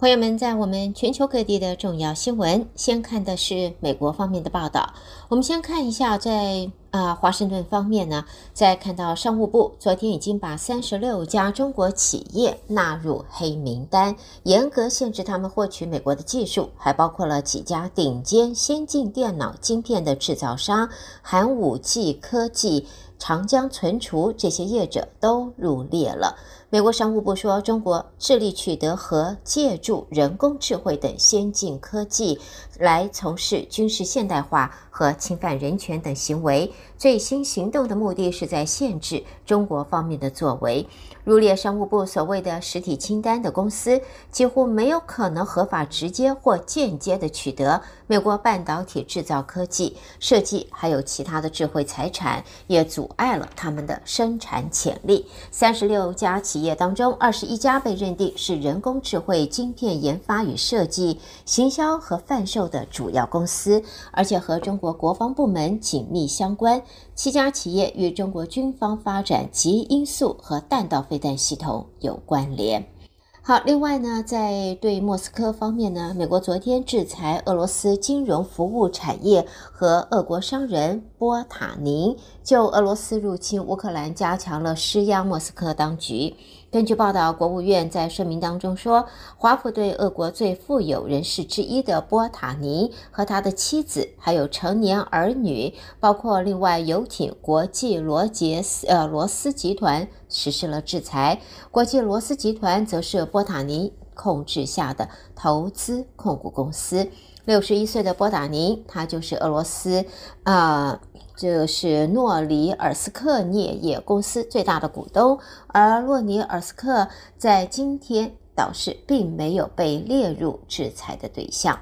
朋友们，在我们全球各地的重要新闻，先看的是美国方面的报道。我们先看一下在，啊华盛顿方面呢，在看到商务部昨天已经把三十六家中国企业纳入黑名单，严格限制他们获取美国的技术，还包括了几家顶尖先进电脑晶片的制造商，寒武纪科技、长江存储这些业者都入列了。美国商务部说，中国致力取得和借助人工智慧等先进科技来从事军事现代化和侵犯人权等行为。最新行动的目的是在限制中国方面的作为。入列商务部所谓的实体清单的公司，几乎没有可能合法直接或间接地取得美国半导体制造科技、设计，还有其他的智慧财产，也阻碍了他们的生产潜力。三十六家企企业当中，二十一家被认定是人工智慧晶片研发与设计、行销和贩售的主要公司，而且和中国国防部门紧密相关。七家企业与中国军方发展极音速和弹道飞弹系统有关联。好，另外呢，在对莫斯科方面呢，美国昨天制裁俄罗斯金融服务产业和俄国商人波塔宁，就俄罗斯入侵乌克兰加强了施压莫斯科当局。根据报道，国务院在声明当中说，华府对俄国最富有人士之一的波塔尼和他的妻子，还有成年儿女，包括另外游艇国际罗杰斯呃罗斯集团实施了制裁。国际罗斯集团则是波塔尼控制下的投资控股公司。六十一岁的波塔尼，他就是俄罗斯啊。呃这是诺里尔斯克镍业公司最大的股东，而诺里尔斯克在今天倒是并没有被列入制裁的对象。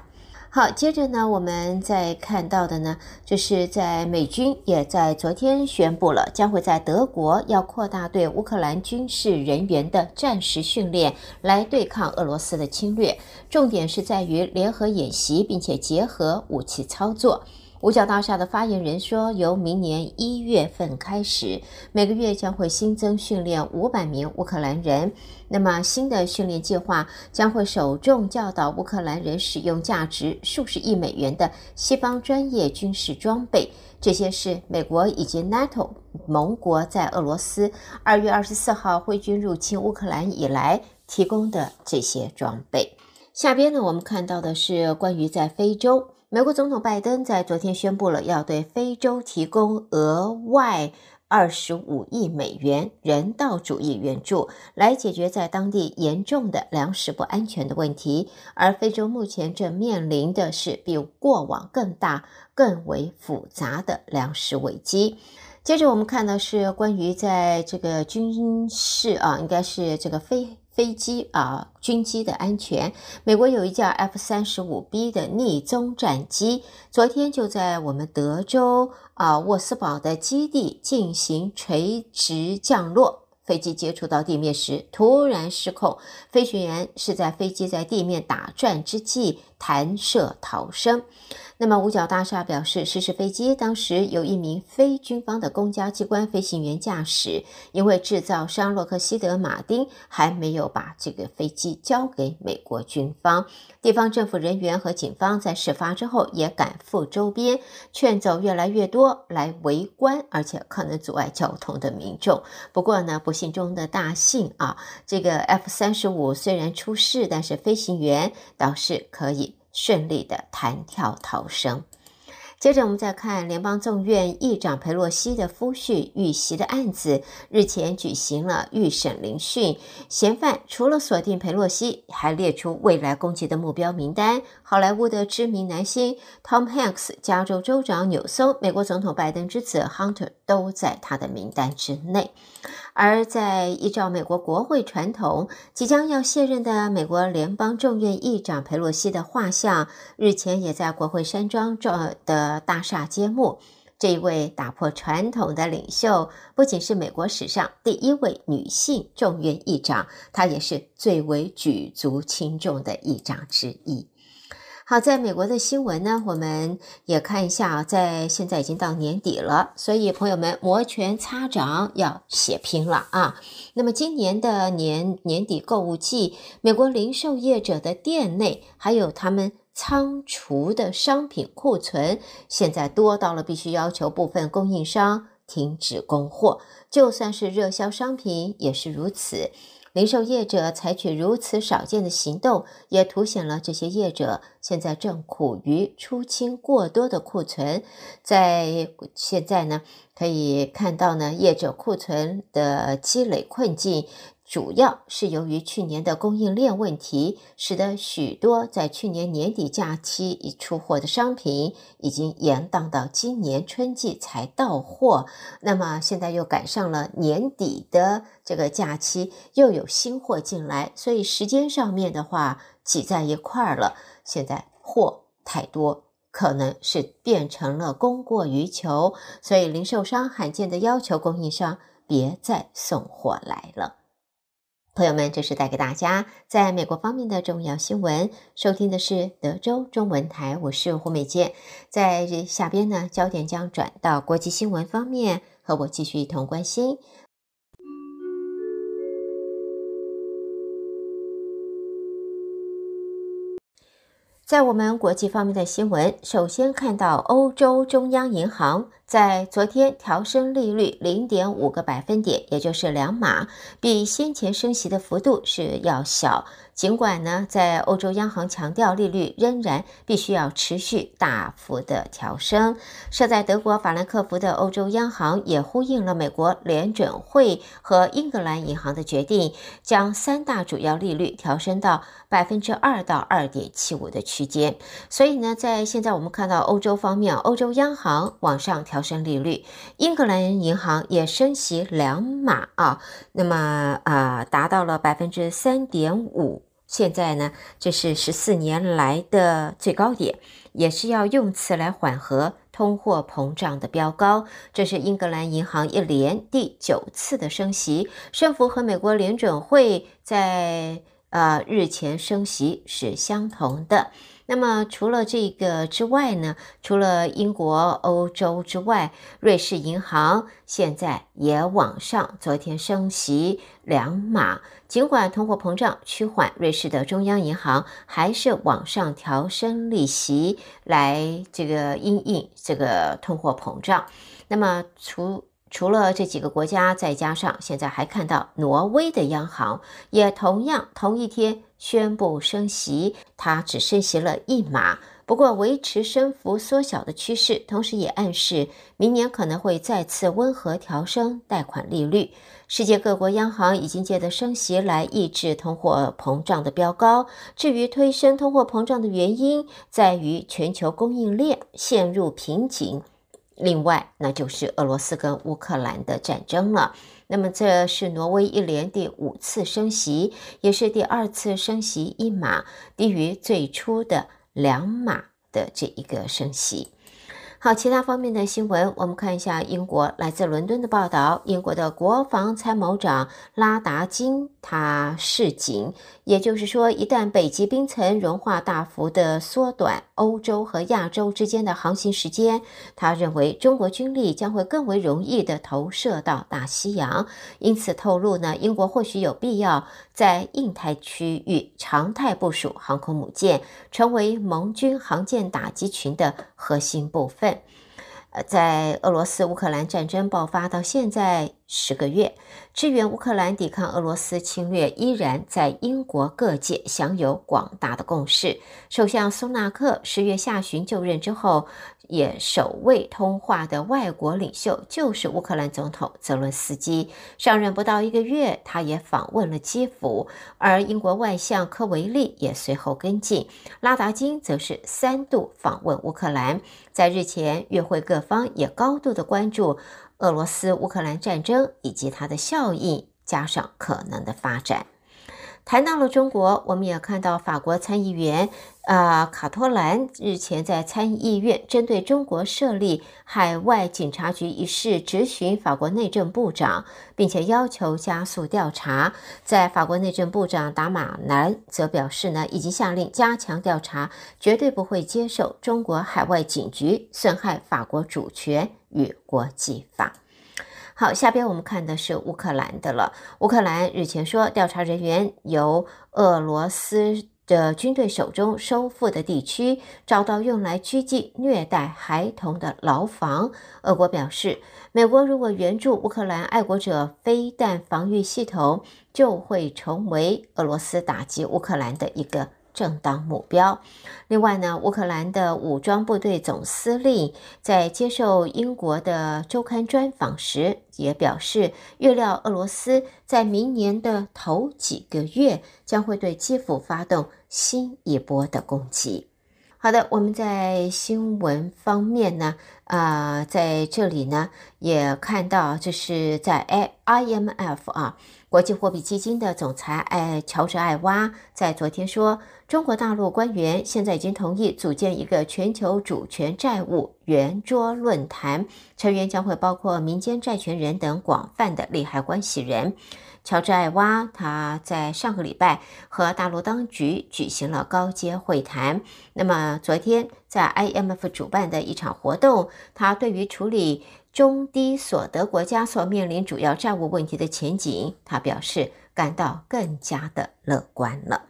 好，接着呢，我们再看到的呢，就是在美军也在昨天宣布了，将会在德国要扩大对乌克兰军事人员的战时训练，来对抗俄罗斯的侵略。重点是在于联合演习，并且结合武器操作。五角大厦的发言人说，由明年一月份开始，每个月将会新增训练五百名乌克兰人。那么，新的训练计划将会首重教导乌克兰人使用价值数十亿美元的西方专业军事装备。这些是美国以及 NATO 盟国在俄罗斯二月二十四号挥军入侵乌克兰以来提供的这些装备。下边呢，我们看到的是关于在非洲。美国总统拜登在昨天宣布了要对非洲提供额外二十五亿美元人道主义援助，来解决在当地严重的粮食不安全的问题。而非洲目前正面临的是比过往更大、更为复杂的粮食危机。接着我们看的是关于在这个军事啊，应该是这个非。飞机啊，军机的安全。美国有一架 F 三十五 B 的匿踪战机，昨天就在我们德州啊沃斯堡的基地进行垂直降落。飞机接触到地面时突然失控，飞行员是在飞机在地面打转之际弹射逃生。那么五角大厦表示，失事飞机当时有一名非军方的公家机关飞行员驾驶，因为制造商洛克希德马丁还没有把这个飞机交给美国军方。地方政府人员和警方在事发之后也赶赴周边，劝走越来越多来围观而且可能阻碍交通的民众。不过呢，不幸中的大幸啊，这个 F 三十五虽然出事，但是飞行员倒是可以。顺利的弹跳逃生。接着，我们再看联邦众院议长佩洛西的夫婿遇袭的案子，日前举行了预审聆讯。嫌犯除了锁定佩洛西，还列出未来攻击的目标名单。好莱坞的知名男星 Tom Hanks、加州州长纽松、美国总统拜登之子 Hunter 都在他的名单之内。而在依照美国国会传统，即将要卸任的美国联邦众院议长佩洛西的画像，日前也在国会山庄的大厦揭幕。这一位打破传统的领袖，不仅是美国史上第一位女性众院议长，她也是最为举足轻重的议长之一。好，在美国的新闻呢，我们也看一下，在现在已经到年底了，所以朋友们摩拳擦掌要血拼了啊！那么今年的年年底购物季，美国零售业者的店内还有他们仓储的商品库存，现在多到了必须要求部分供应商停止供货，就算是热销商品也是如此。零售业者采取如此少见的行动，也凸显了这些业者现在正苦于出清过多的库存。在现在呢，可以看到呢，业者库存的积累困境。主要是由于去年的供应链问题，使得许多在去年年底假期已出货的商品，已经延宕到今年春季才到货。那么现在又赶上了年底的这个假期，又有新货进来，所以时间上面的话挤在一块儿了。现在货太多，可能是变成了供过于求，所以零售商罕见的要求供应商别再送货来了。朋友们，这是带给大家在美国方面的重要新闻。收听的是德州中文台，我是胡美健。在下边呢，焦点将转到国际新闻方面，和我继续一同关心。在我们国际方面的新闻，首先看到欧洲中央银行。在昨天调升利率零点五个百分点，也就是两码，比先前升息的幅度是要小。尽管呢，在欧洲央行强调利率仍然必须要持续大幅的调升。设在德国法兰克福的欧洲央行也呼应了美国联准会和英格兰银行的决定，将三大主要利率调升到百分之二到二点七五的区间。所以呢，在现在我们看到欧洲方面，欧洲央行往上调升利率，英格兰银行也升息两码啊，那么啊，达到了百分之三点五。现在呢，这是十四年来的最高点，也是要用此来缓和通货膨胀的飙高。这是英格兰银行一连第九次的升息，升幅和美国联准会在呃日前升息是相同的。那么除了这个之外呢，除了英国、欧洲之外，瑞士银行现在也往上，昨天升息两码。尽管通货膨胀趋缓，瑞士的中央银行还是往上调升利息，来这个因应这个通货膨胀。那么除除了这几个国家，再加上现在还看到挪威的央行也同样同一天宣布升息，它只升息了一码，不过维持升幅缩小的趋势，同时也暗示明年可能会再次温和调升贷款利率。世界各国央行已经借着升息来抑制通货膨胀的飙高。至于推升通货膨胀的原因，在于全球供应链陷入瓶颈。另外，那就是俄罗斯跟乌克兰的战争了。那么，这是挪威一连第五次升息，也是第二次升息一码，低于最初的两码的这一个升息。好，其他方面的新闻，我们看一下英国来自伦敦的报道。英国的国防参谋长拉达金他示警，也就是说，一旦北极冰层融化大幅的缩短欧洲和亚洲之间的航行时间，他认为中国军力将会更为容易地投射到大西洋。因此透露呢，英国或许有必要在印太区域常态部署航空母舰，成为盟军航舰打击群的核心部分。在俄罗斯乌克兰战争爆发到现在十个月，支援乌克兰抵抗俄罗斯侵略依然在英国各界享有广大的共识。首相苏纳克十月下旬就任之后，也首位通话的外国领袖就是乌克兰总统泽伦斯基。上任不到一个月，他也访问了基辅，而英国外相科维利也随后跟进。拉达金则是三度访问乌克兰，在日前与会各方也高度的关注俄罗斯乌克兰战争以及它的效应，加上可能的发展。谈到了中国，我们也看到法国参议员啊、呃、卡托兰日前在参议院针对中国设立海外警察局一事质询法国内政部长，并且要求加速调查。在法国内政部长达马南则表示呢，已经下令加强调查，绝对不会接受中国海外警局损害法国主权与国际法。好，下边我们看的是乌克兰的了。乌克兰日前说，调查人员由俄罗斯的军队手中收复的地区找到用来拘禁、虐待孩童的牢房。俄国表示，美国如果援助乌克兰爱国者飞弹防御系统，就会成为俄罗斯打击乌克兰的一个。正当目标。另外呢，乌克兰的武装部队总司令在接受英国的周刊专访时也表示，预料俄罗斯在明年的头几个月将会对基辅发动新一波的攻击。好的，我们在新闻方面呢，啊、在这里呢也看到，这是在 IMF 啊。国际货币基金的总裁艾乔治艾娃在昨天说，中国大陆官员现在已经同意组建一个全球主权债务圆桌论坛，成员将会包括民间债权人等广泛的利害关系人。乔治艾娃他在上个礼拜和大陆当局举行了高阶会谈。那么昨天在 IMF 主办的一场活动，他对于处理。中低所得国家所面临主要债务问题的前景，他表示感到更加的乐观了。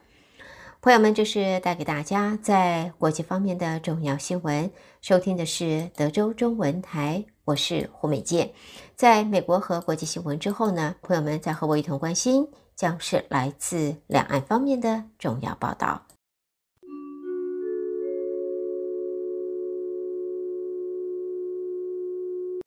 朋友们，这是带给大家在国际方面的重要新闻。收听的是德州中文台，我是胡美健。在美国和国际新闻之后呢，朋友们再和我一同关心，将是来自两岸方面的重要报道。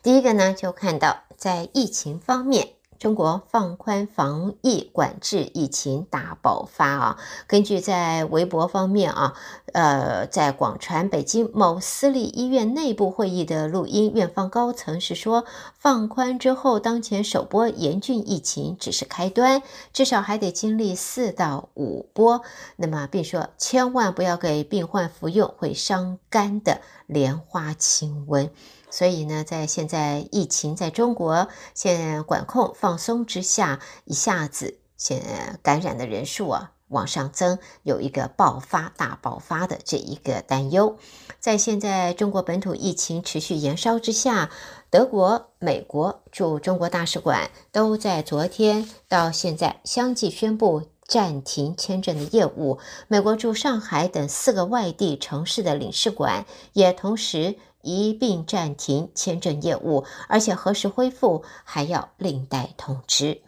第一个呢，就看到在疫情方面，中国放宽防疫管制，疫情大爆发啊。根据在微博方面啊，呃，在广传北京某私立医院内部会议的录音，院方高层是说，放宽之后，当前首波严峻疫情只是开端，至少还得经历四到五波。那么，并说千万不要给病患服用会伤肝的莲花清瘟。所以呢，在现在疫情在中国现管控放放松之下，一下子现感染的人数啊往上增，有一个爆发大爆发的这一个担忧。在现在中国本土疫情持续延烧之下，德国、美国驻中国大使馆都在昨天到现在相继宣布暂停签证的业务。美国驻上海等四个外地城市的领事馆也同时。一并暂停签证业务，而且何时恢复还要另待通知。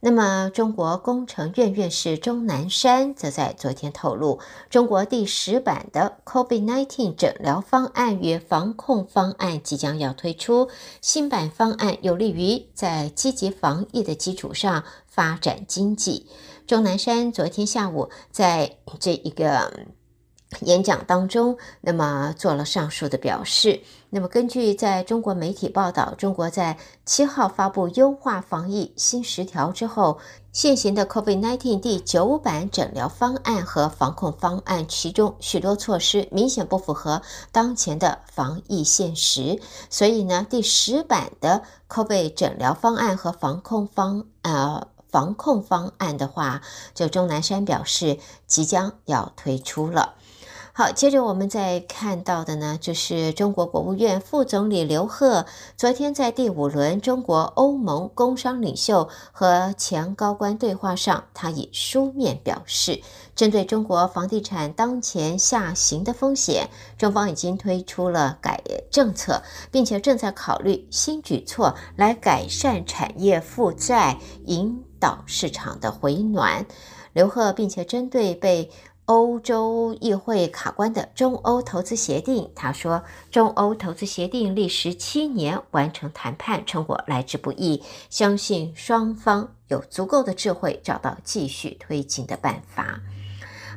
那么，中国工程院院士钟南山则在昨天透露，中国第十版的 COVID-19 诊疗方案与防控方案即将要推出。新版方案有利于在积极防疫的基础上发展经济。钟南山昨天下午在这一个。演讲当中，那么做了上述的表示。那么根据在中国媒体报道，中国在七号发布优化防疫新十条之后，现行的 COVID-19 第九版诊疗方案和防控方案，其中许多措施明显不符合当前的防疫现实。所以呢，第十版的 COVID 诊疗方案和防控方呃防控方案的话，就钟南山表示即将要推出了。好，接着我们再看到的呢，就是中国国务院副总理刘鹤昨天在第五轮中国欧盟工商领袖和前高官对话上，他以书面表示，针对中国房地产当前下行的风险，中方已经推出了改政策，并且正在考虑新举措来改善产业负债，引导市场的回暖。刘鹤并且针对被欧洲议会卡关的中欧投资协定，他说，中欧投资协定历时七年完成谈判，成果来之不易，相信双方有足够的智慧找到继续推进的办法。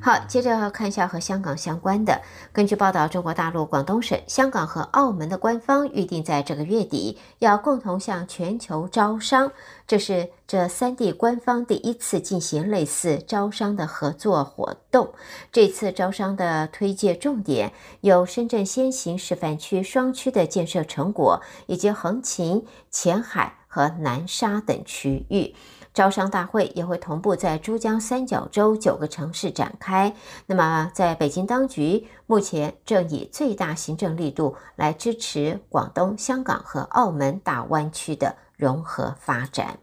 好，接着看一下和香港相关的。根据报道，中国大陆广东省、香港和澳门的官方预定在这个月底要共同向全球招商，这是这三地官方第一次进行类似招商的合作活动。这次招商的推介重点有深圳先行示范区双区的建设成果，以及横琴、前海和南沙等区域。招商大会也会同步在珠江三角洲九个城市展开。那么，在北京当局目前正以最大行政力度来支持广东、香港和澳门大湾区的融合发展。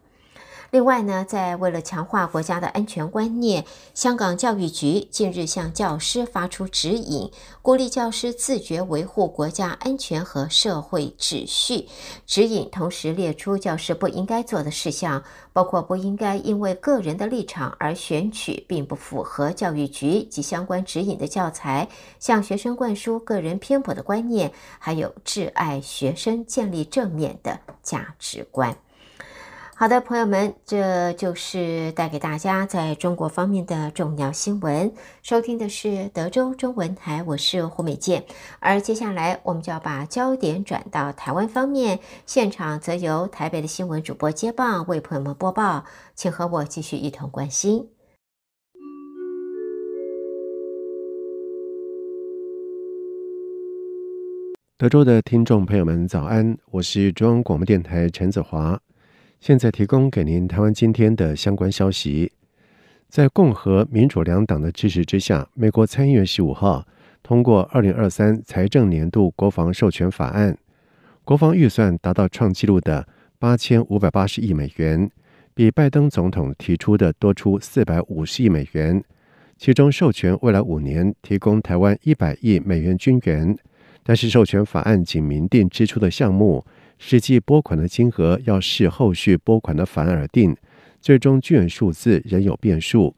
另外呢，在为了强化国家的安全观念，香港教育局近日向教师发出指引，鼓励教师自觉维护国家安全和社会秩序。指引同时列出教师不应该做的事项，包括不应该因为个人的立场而选取并不符合教育局及相关指引的教材，向学生灌输个人偏颇的观念，还有挚爱学生、建立正面的价值观。好的，朋友们，这就是带给大家在中国方面的重要新闻。收听的是德州中文台，我是胡美健。而接下来，我们就要把焦点转到台湾方面，现场则由台北的新闻主播接棒为朋友们播报，请和我继续一同关心。德州的听众朋友们，早安，我是中央广播电台陈子华。现在提供给您台湾今天的相关消息。在共和民主两党的支持之下，美国参议院十五号通过二零二三财政年度国防授权法案，国防预算达到创纪录的八千五百八十亿美元，比拜登总统提出的多出四百五十亿美元。其中授权未来五年提供台湾一百亿美元军援，但是授权法案仅明定支出的项目。实际拨款的金额要视后续拨款的法案而定，最终巨额数字仍有变数。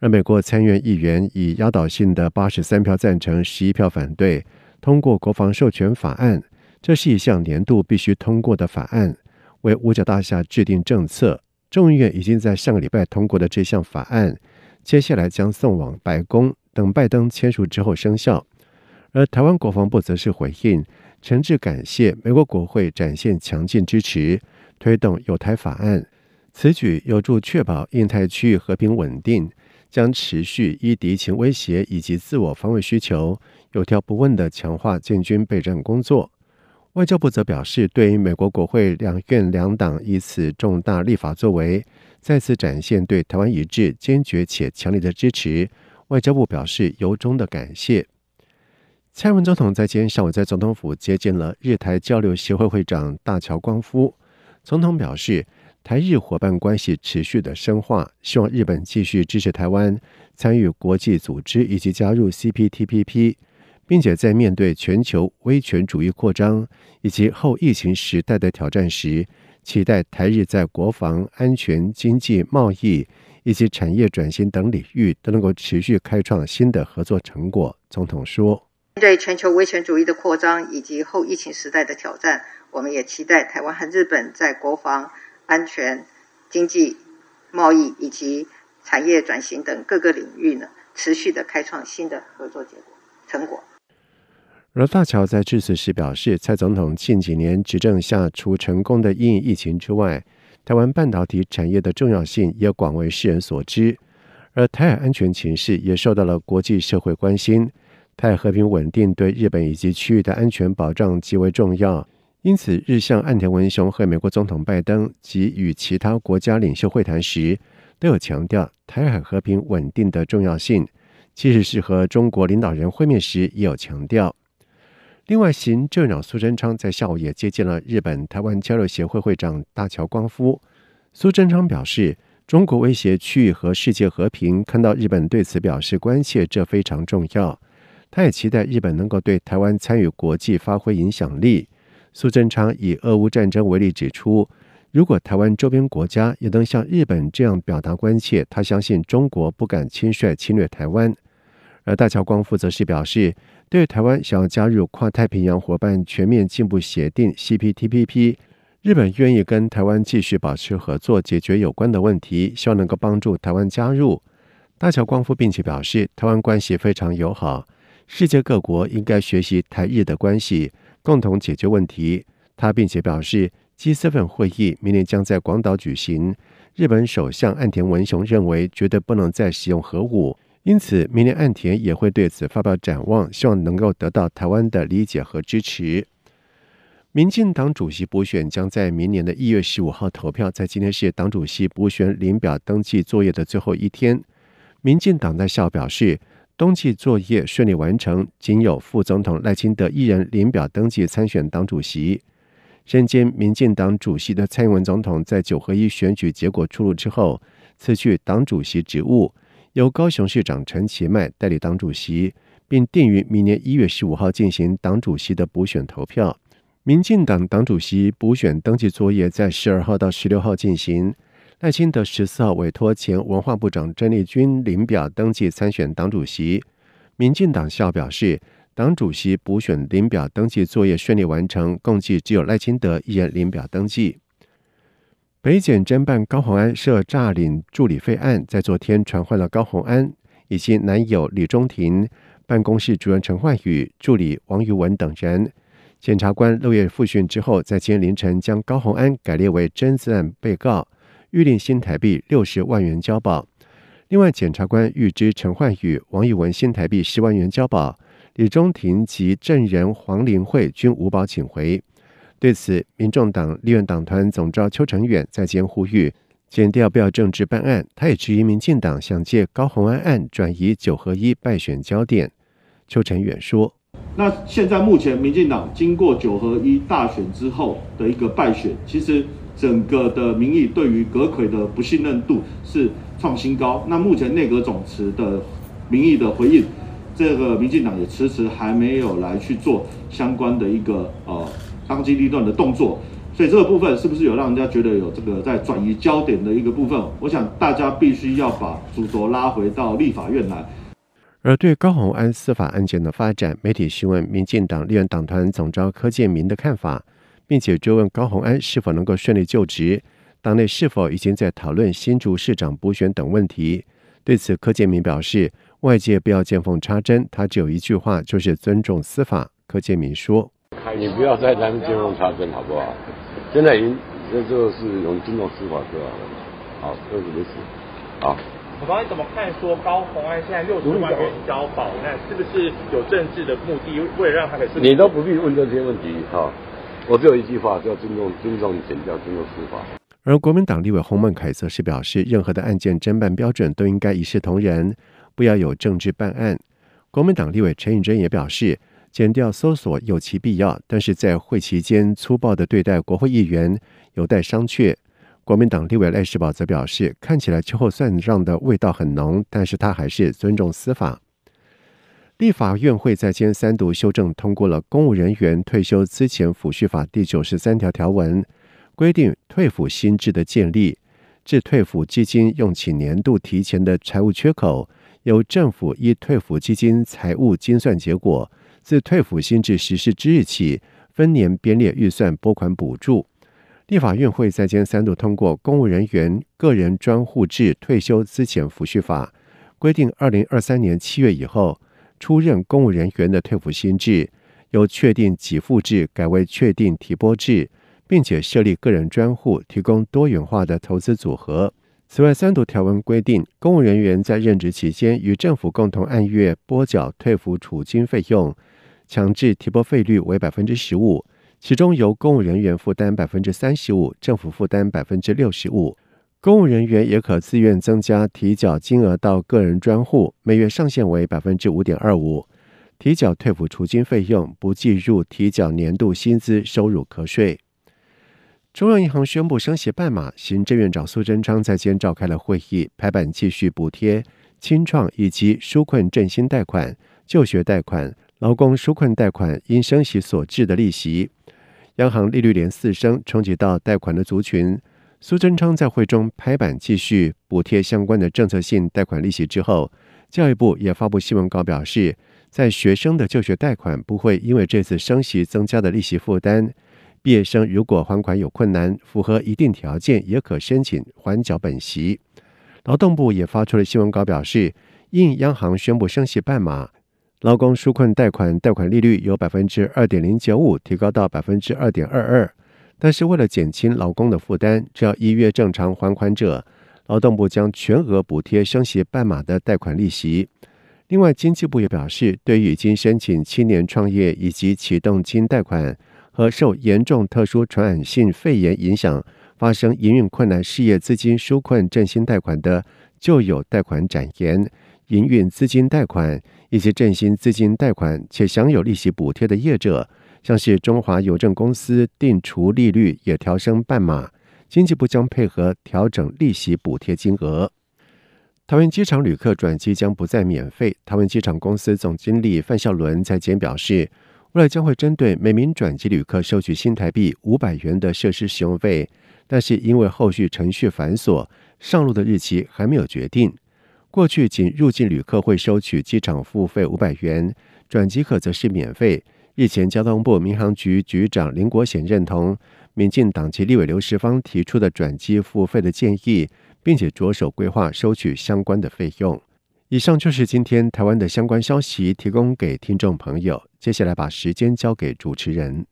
而美国参院议员以压倒性的八十三票赞成、十一票反对通过国防授权法案，这是一项年度必须通过的法案，为五角大厦制定政策。众议院已经在上个礼拜通过的这项法案，接下来将送往白宫，等拜登签署之后生效。而台湾国防部则是回应。诚挚感谢美国国会展现强劲支持，推动友台法案。此举有助确保印太区域和平稳定，将持续依敌情威胁以及自我防卫需求，有条不紊地强化建军备战工作。外交部则表示，对于美国国会两院两党以此重大立法作为，再次展现对台湾一致、坚决且强烈的支持。外交部表示由衷的感谢。蔡英文总统在今天上午在总统府接见了日台交流协会会长大桥光夫。总统表示，台日伙伴关系持续的深化，希望日本继续支持台湾参与国际组织以及加入 CPTPP，并且在面对全球威权主义扩张以及后疫情时代的挑战时，期待台日在国防安全、经济、贸易以及产业转型等领域都能够持续开创新的合作成果。总统说。面对全球威权主义的扩张以及后疫情时代的挑战，我们也期待台湾和日本在国防、安全、经济、贸易以及产业转型等各个领域呢，持续的开创新的合作结果成果。而大桥在致辞时表示，蔡总统近几年执政下，除成功的应疫情之外，台湾半导体产业的重要性也广为世人所知，而台海安全情势也受到了国际社会关心。台海和平稳定对日本以及区域的安全保障极为重要，因此日相岸田文雄和美国总统拜登及与其他国家领袖会谈时，都有强调台海和平稳定的重要性。即使是和中国领导人会面时，也有强调。另外，行政长苏贞昌在下午也接见了日本台湾交流协会会长大桥光夫。苏贞昌表示，中国威胁区域和世界和平，看到日本对此表示关切，这非常重要。他也期待日本能够对台湾参与国际发挥影响力。苏贞昌以俄乌战争为例指出，如果台湾周边国家也能像日本这样表达关切，他相信中国不敢轻率侵略台湾。而大桥光夫则是表示，对台湾想要加入跨太平洋伙伴全面进步协定 （CPTPP），日本愿意跟台湾继续保持合作，解决有关的问题，希望能够帮助台湾加入。大桥光夫并且表示，台湾关系非常友好，世界各国应该学习台日的关系，共同解决问题。他并且表示，G7 会议明年将在广岛举行。日本首相岸田文雄认为，绝对不能再使用核武，因此明年岸田也会对此发表展望，希望能够得到台湾的理解和支持。民进党主席补选将在明年的一月十五号投票，在今天是党主席补选领表登记作业的最后一天。民进党在校表示，登记作业顺利完成，仅有副总统赖清德一人领表登记参选党主席。身兼民进党主席的蔡英文总统在九合一选举结果出炉之后，辞去党主席职务，由高雄市长陈其迈代理党主席，并定于明年一月十五号进行党主席的补选投票。民进党党主席补选登记作业在十二号到十六号进行。赖清德十四号委托前文化部长郑丽君领表登记参选党主席。民进党校表示，党主席补选领表登记作业顺利完成，共计只有赖清德一人领表登记。北检侦办高虹安涉诈领助理费案，在昨天传唤了高虹安以及男友李中庭、办公室主任陈焕宇、助理王玉文等人。检察官六月复讯之后，在今天凌晨将高虹安改列为侦资案被告，预令新台币六十万元交保。另外，检察官预知陈焕宇、王玉文新台币十万元交保，李中庭及证人黄玲慧均无保请回。对此，民众党立院党团总召邱成远在监呼吁，检调不要政治办案。他也质疑民进党想借高虹安案转移九合一败选焦点。邱成远说。那现在目前，民进党经过九合一大选之后的一个败选，其实整个的民意对于阁揆的不信任度是创新高。那目前内阁总辞的民意的回应，这个民进党也迟迟还没有来去做相关的一个呃当机立断的动作。所以这个部分是不是有让人家觉得有这个在转移焦点的一个部分？我想大家必须要把主轴拉回到立法院来。而对高虹安司法案件的发展，媒体询问民进党立院党团总召柯建铭的看法，并且追问高鸿安是否能够顺利就职，党内是否已经在讨论新竹市长补选等问题。对此，柯建铭表示，外界不要见缝插针，他只有一句话，就是尊重司法。柯建铭说：“你不要在咱们见缝插针，好不好？现在已经这就是用尊重司法就好了。好，这是没事。好。”我帮你怎么看？说高红安现在六十万元交保，那是不是有政治的目的？为了让他可以？你都不必问这些问题哈。我只有一句话，叫尊重、尊重检调、尊重司法。而国民党立委洪孟凯则是表示，任何的案件侦办标准都应该一视同仁，不要有政治办案。国民党立委陈映真也表示，检调搜索有其必要，但是在会期间粗暴的对待国会议员，有待商榷。国民党立委赖世宝则表示，看起来秋后算账的味道很浓，但是他还是尊重司法。立法院会在今三读修正通过了《公务人员退休资遣抚恤法》第九十三条条文，规定退抚新制的建立，至退抚基金用起年度提前的财务缺口，由政府依退抚基金财务精算结果，自退抚新制实施之日起，分年编列预算拨款补助。立法院会在今三度通过《公务人员个人专户制退休资遣抚恤法》，规定二零二三年七月以后出任公务人员的退抚新制，由确定给付制改为确定提拨制，并且设立个人专户，提供多元化的投资组合。此外，三读条文规定，公务人员在任职期间与政府共同按月拨缴退服储金费用，强制提拨费率为百分之十五。其中由公务人员负担百分之三十五，政府负担百分之六十五。公务人员也可自愿增加提缴金额到个人专户，每月上限为百分之五点二五。提缴退补除金费用不计入提缴年度薪资收入课税。中央银行宣布升息半码，行政院长苏贞昌在今召开了会议，拍板继续补贴清创以及纾困振兴贷款、就学贷款、劳工纾困贷款因升息所致的利息。央行利率连四升，冲击到贷款的族群。苏贞昌在会中拍板继续补贴相关的政策性贷款利息之后，教育部也发布新闻稿表示，在学生的就学贷款不会因为这次升息增加的利息负担。毕业生如果还款有困难，符合一定条件，也可申请缓缴本息。劳动部也发出了新闻稿，表示，应央行宣布升息半码，劳工纾困贷款贷款利率由百分之二点零九五提高到百分之二点二二。但是为了减轻劳工的负担，只要一月正常还款者，劳动部将全额补贴升息半码的贷款利息。另外，经济部也表示，对于已经申请青年创业以及启动金贷款和受严重特殊传染性肺炎影响发生营运困难事业资金纾困振兴贷款的旧有贷款展延、营运资金贷款以及振兴资金贷款且享有利息补贴的业者，像是中华邮政公司定除利率也调升半码，经济部将配合调整利息补贴金额。桃园机场旅客转机将不再免费。桃园机场公司总经理范孝伦在前表示，未来将会针对每名转机旅客收取新台币五百元的设施使用费，但是因为后续程序繁琐，上路的日期还没有决定。过去仅入境旅客会收取机场付费五百元，转机客则是免费。日前，交通部民航局局长林国显认同民进党籍立委刘世芳提出的转机付费的建议。并且着手规划收取相关的费用。以上就是今天台湾的相关消息，提供给听众朋友。接下来把时间交给主持人。